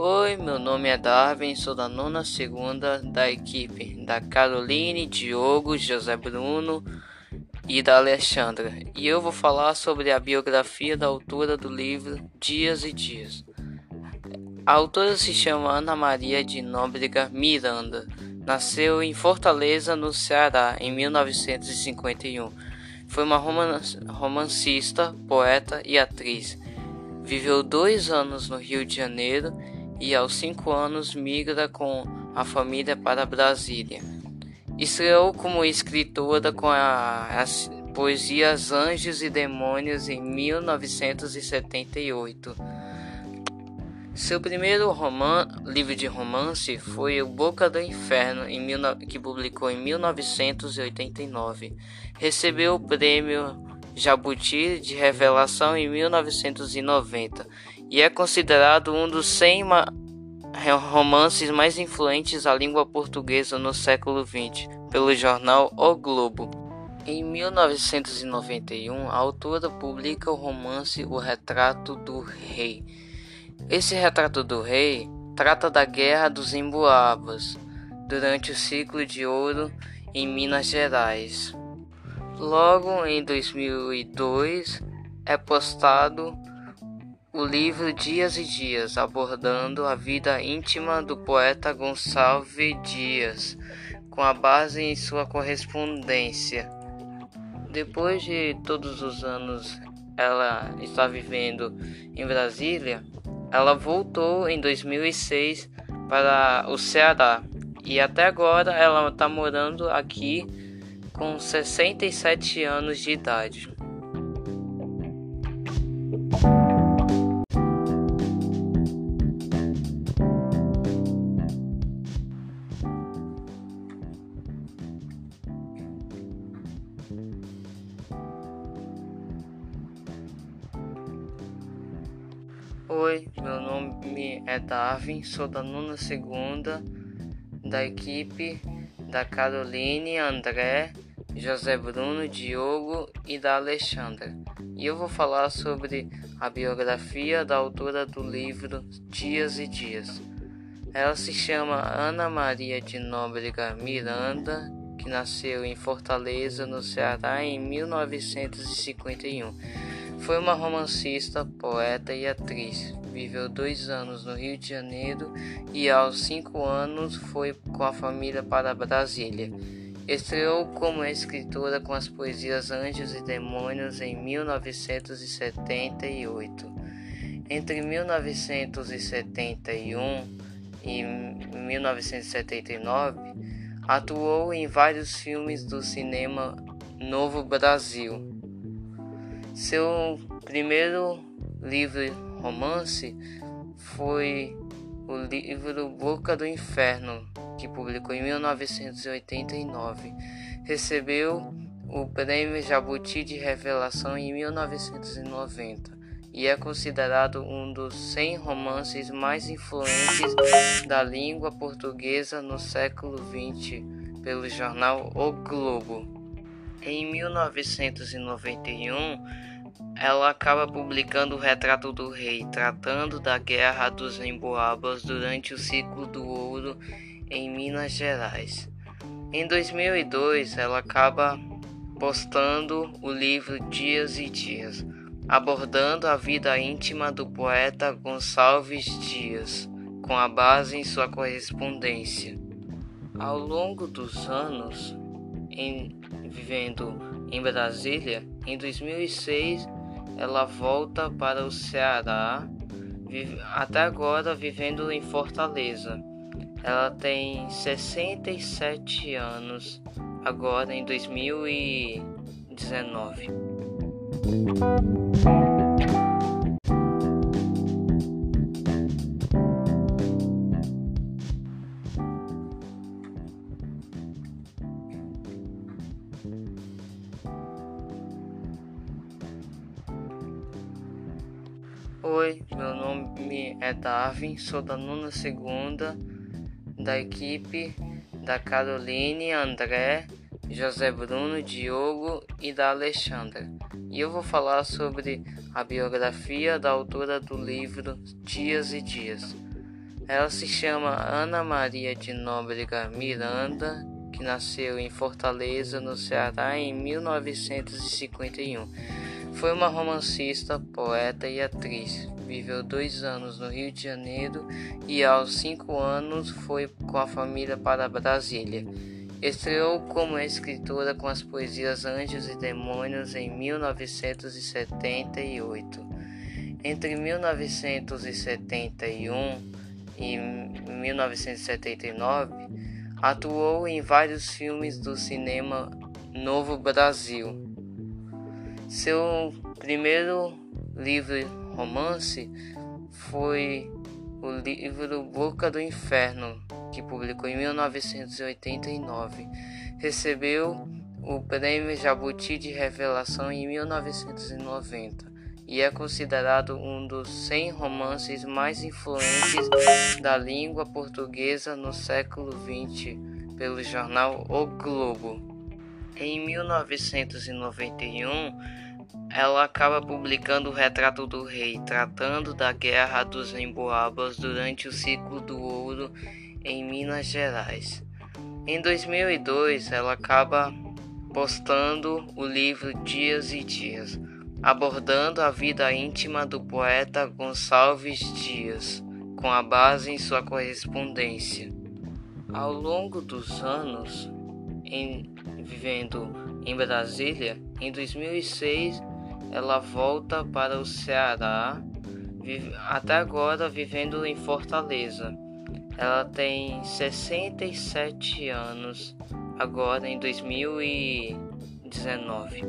Oi, meu nome é Darwin, sou da nona segunda da equipe da Caroline, Diogo, José Bruno e da Alexandra. E eu vou falar sobre a biografia da autora do livro Dias e Dias. A autora se chama Ana Maria de Nóbrega Miranda. Nasceu em Fortaleza, no Ceará, em 1951. Foi uma romancista, poeta e atriz. Viveu dois anos no Rio de Janeiro e aos cinco anos migra com a família para Brasília. Estreou como escritora com a, as poesias Anjos e Demônios em 1978. Seu primeiro livro de romance foi O Boca do Inferno, em, que publicou em 1989. Recebeu o prêmio Jabuti de Revelação em 1990 e é considerado um dos 100 romances mais influentes da língua portuguesa no século XX pelo jornal O Globo. Em 1991, a autora publica o romance O Retrato do Rei. Esse retrato do rei trata da Guerra dos Emboabas durante o ciclo de ouro em Minas Gerais. Logo em 2002 é postado o livro Dias e Dias, abordando a vida íntima do poeta Gonçalves Dias, com a base em sua correspondência. Depois de todos os anos ela está vivendo em Brasília, ela voltou em 2006 para o Ceará e até agora ela está morando aqui com 67 anos de idade. Oi, meu nome é Darwin, sou da nona segunda da equipe da Caroline, André José Bruno, Diogo e da Alexandra. E eu vou falar sobre a biografia da autora do livro Dias e Dias. Ela se chama Ana Maria de Nóbrega Miranda, que nasceu em Fortaleza, no Ceará, em 1951. Foi uma romancista, poeta e atriz. Viveu dois anos no Rio de Janeiro e, aos cinco anos, foi com a família para Brasília. Estreou como escritora com as poesias Anjos e Demônios em 1978. Entre 1971 e 1979, atuou em vários filmes do cinema Novo Brasil. Seu primeiro livro romance foi o livro Boca do Inferno, que publicou em 1989. Recebeu o Prêmio Jabuti de Revelação em 1990 e é considerado um dos 100 romances mais influentes da língua portuguesa no século XX pelo jornal O Globo. Em 1991, ela acaba publicando o Retrato do Rei, tratando da Guerra dos Emboabas durante o ciclo do ouro em Minas Gerais. Em 2002, ela acaba postando o livro Dias e Dias, abordando a vida íntima do poeta Gonçalves Dias, com a base em sua correspondência. Ao longo dos anos, em, vivendo em Brasília, em 2006 ela volta para o Ceará, vive, até agora vivendo em Fortaleza. Ela tem 67 anos agora em 2019. Oi, meu nome é Darwin, sou da nona segunda da equipe da Caroline, André, José Bruno, Diogo e da Alexandra. E eu vou falar sobre a biografia da autora do livro Dias e Dias. Ela se chama Ana Maria de Nóbrega Miranda, que nasceu em Fortaleza, no Ceará, em 1951. Foi uma romancista, poeta e atriz. Viveu dois anos no Rio de Janeiro e, aos cinco anos, foi com a família para Brasília. Estreou como escritora com as poesias Anjos e Demônios em 1978. Entre 1971 e 1979, atuou em vários filmes do cinema Novo Brasil. Seu primeiro livro romance foi o livro Boca do Inferno, que publicou em 1989. Recebeu o Prêmio Jabuti de Revelação em 1990 e é considerado um dos 100 romances mais influentes da língua portuguesa no século XX pelo jornal O Globo. Em 1991, ela acaba publicando o Retrato do Rei, tratando da Guerra dos Emboabas durante o ciclo do ouro em Minas Gerais. Em 2002, ela acaba postando o livro Dias e Dias, abordando a vida íntima do poeta Gonçalves Dias, com a base em sua correspondência. Ao longo dos anos, em, vivendo em Brasília, em 2006 ela volta para o Ceará, até agora vivendo em Fortaleza. Ela tem 67 anos, agora em 2019.